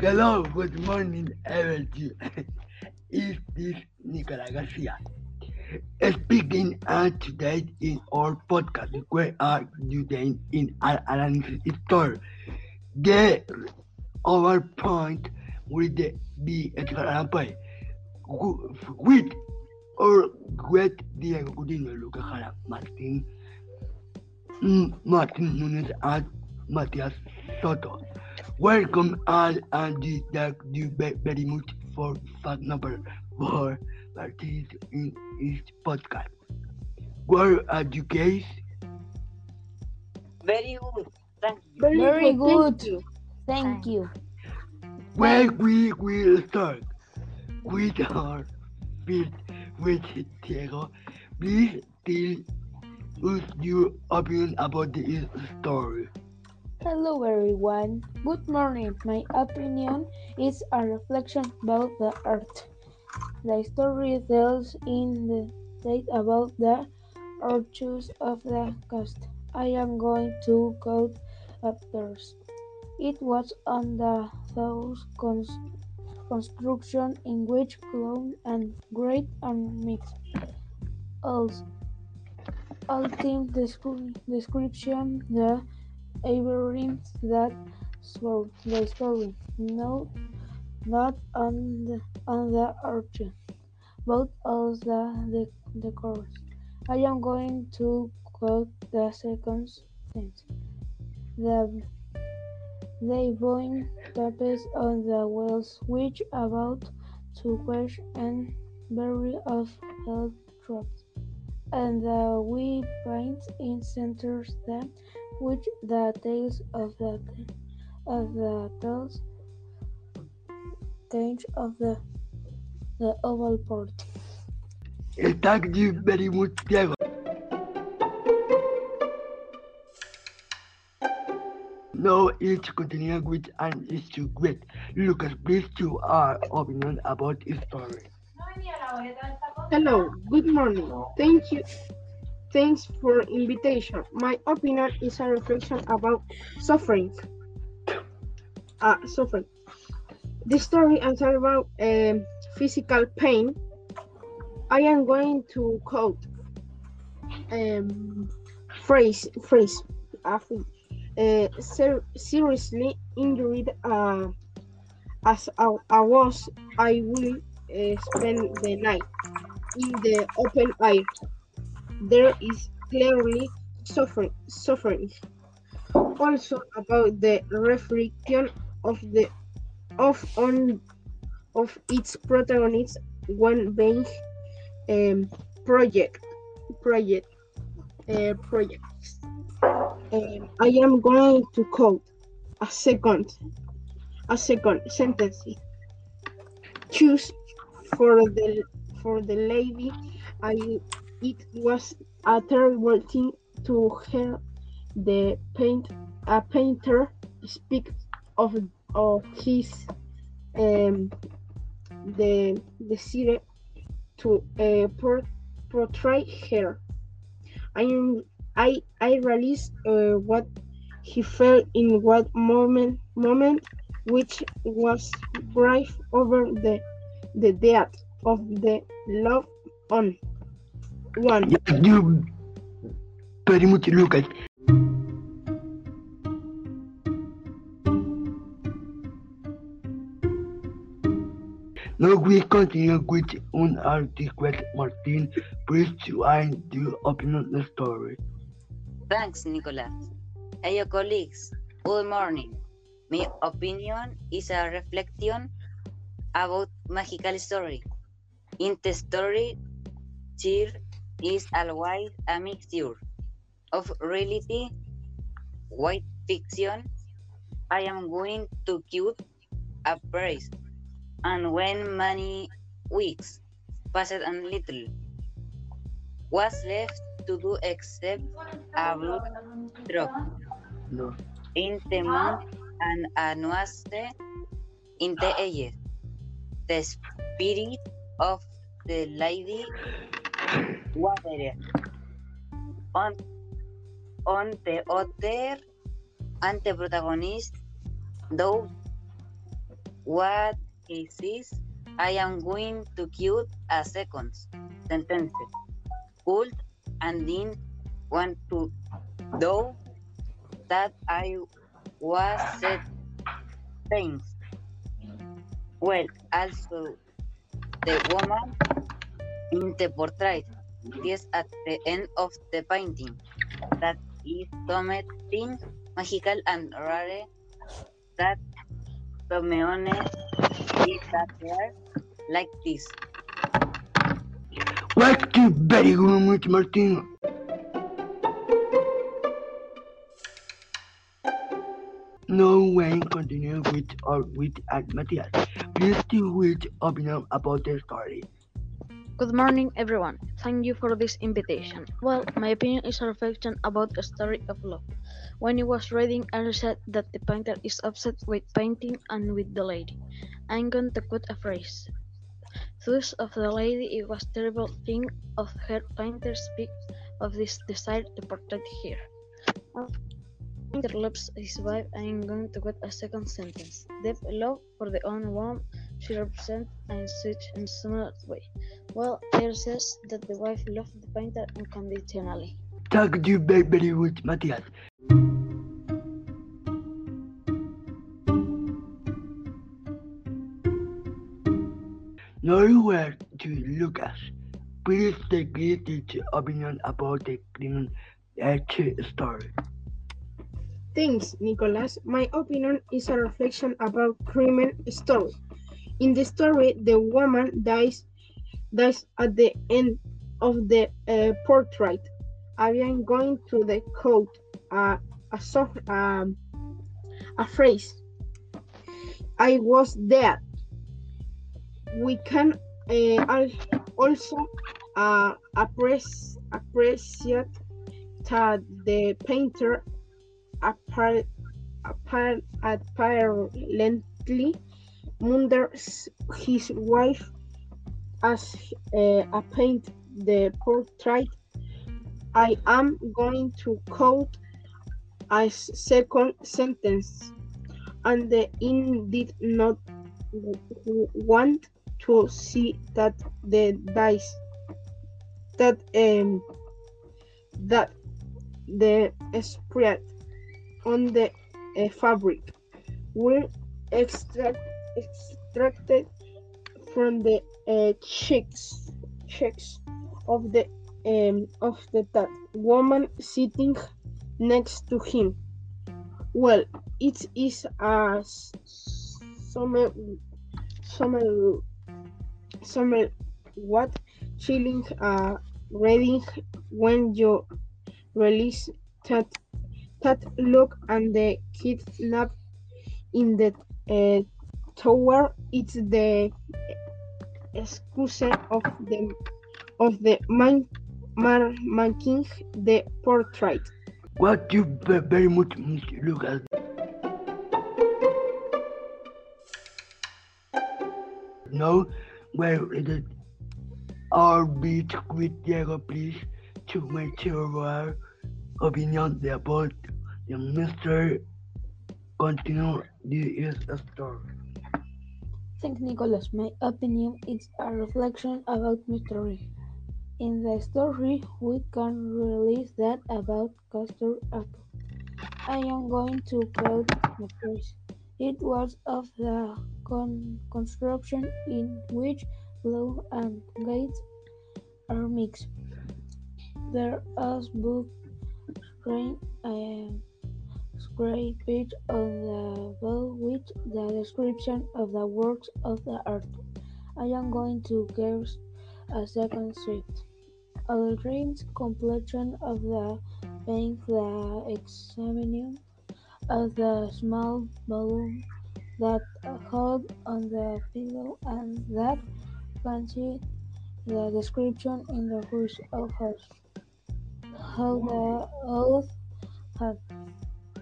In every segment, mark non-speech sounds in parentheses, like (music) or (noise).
Hello, good morning, everybody. (laughs) Is this Nicola Garcia? Speaking and today in our podcast, we are doing in an analysis store. The our point will be example with or with Diego Godinho, Lucas Jara, Martin, mm, Martin Nunes, and Matias Soto. Welcome all and thank you very much for fact number four participating in this podcast. Where are you guys? Very good. Thank you. Very, Very good. good. Thank you. Well, we will start with our first with Diego. Please tell us your opinion about this story. Hello everyone. Good morning. My opinion is a reflection about the earth. The story tells in the date about the virtues of the coast. I am going to quote others. It was on the those cons- construction in which clown and great and mixed. Also, ultimate descri- description the Abrams that swore the story, no, not on the on the but on the the, the chorus. I am going to quote the second sentence. The they boing taps on the wells which about to quench and bury of health drops, and the we paint in centers them which the tails of the of the tails change of the the oval port. Thank you very much, Diego. Now it's continuing with an issue with Lucas. Please to our opinion about this story. Hello, good morning. Thank you. Thanks for invitation. My opinion is a reflection about suffering. Uh, suffering. The story is about um, physical pain. I am going to quote um, phrase phrase uh, uh, ser- seriously injured uh, as I, I was I will uh, spend the night in the open air there is clearly suffering suffering. Also about the reflection of the of on of its protagonist one being um, project project uh, projects um, I am going to quote a second a second sentence. Choose for the for the lady I it was a terrible thing to hear the paint a painter speak of of his um the city to uh, por- portray her. I I I realized uh, what he felt in what moment moment which was grief over the the death of the loved one one. Thank you very much, Lucas. Now we continue with un article Martin. Please to find the opinion the story. Thanks, Nicolas. Hello, colleagues. Good morning. My opinion is a reflection about magical story. In the story, cheer is always a mixture of reality, white fiction. I am going to quote a praise, and when many weeks passed and little was left to do except a blood drop No. in the month and annuaste in the ages. The spirit of the lady water on on the other antagonist though what he says, I am going to quote a second sentence. Could and didn't want to do that I was said things. Well, also the woman in the portrait is at the end of the painting. That is something magical and rare that Tomeone is that like this. Thank you very much, Martin. No way continue with or with uh, at Matthias. Please tell which opinion about the story. Good morning, everyone. Thank you for this invitation. Well, my opinion is a reflection about a story of love. When I was reading, I said that the painter is obsessed with painting and with the lady. I'm going to quote a phrase. Thus of the lady it was terrible thing of her painter speaks of this desire to portray here. Painter loves his wife. I'm going to quote a second sentence. Deep love for the own woman she represents in such a similar way. Well, there says that the wife loved the painter unconditionally. Thank you very, very much, Matthias. Nowhere to Lucas. Please take his opinion about the criminal story. Thanks, Nicholas. My opinion is a reflection about criminal story. In the story, the woman dies dies at the end of the uh, portrait. I am going to the quote uh, a soft, um, a phrase. I was there. We can uh, al- also uh, appreciate, appreciate that the painter appar- appar- apparently murders his wife as uh, I paint the portrait. I am going to quote a second sentence, and the did not want to see that the dice that um that the spread on the uh, fabric were extract, extracted from the uh, cheeks cheeks of the um, of the that woman sitting next to him. Well, it is a s- summer summer summer what chilling uh reading when you release that that look and the kidnap in the uh, tower it's the excuse of the of the man, man making the portrait What you very much, Mr. Lucas. Now, where is it? Our beat with Diego, please, to make sure our uh, opinion about the Mr. Continue. This is a story. Thank Nicholas. My opinion is a reflection about mystery. In the story, we can release that about Castor Apple. I am going to quote the phrase. It was of the con- construction in which blue and gates are mixed. There is book screen and um, page on the wall with the description of the works of the artist. I am going to give a second script. Aldrin's completion of the paint, the examining of the small balloon that hold on the pillow and that fancy the description in the first of house. How the oath had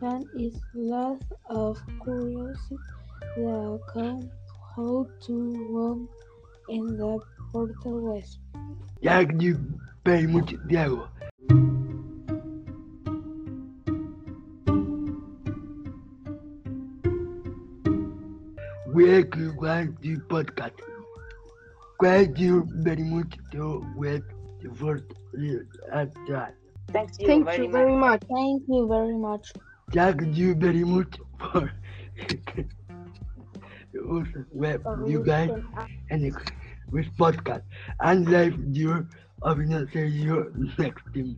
fan is lots of curiosity the account how to walk in the portal west. Thank you very much, Diego. we could want the podcast. Thank you very much to with the first at that. Thank you Thank very you much. very much. Thank you very much. Thank you very much for with you guys and with podcast and live your opinion. See you next time.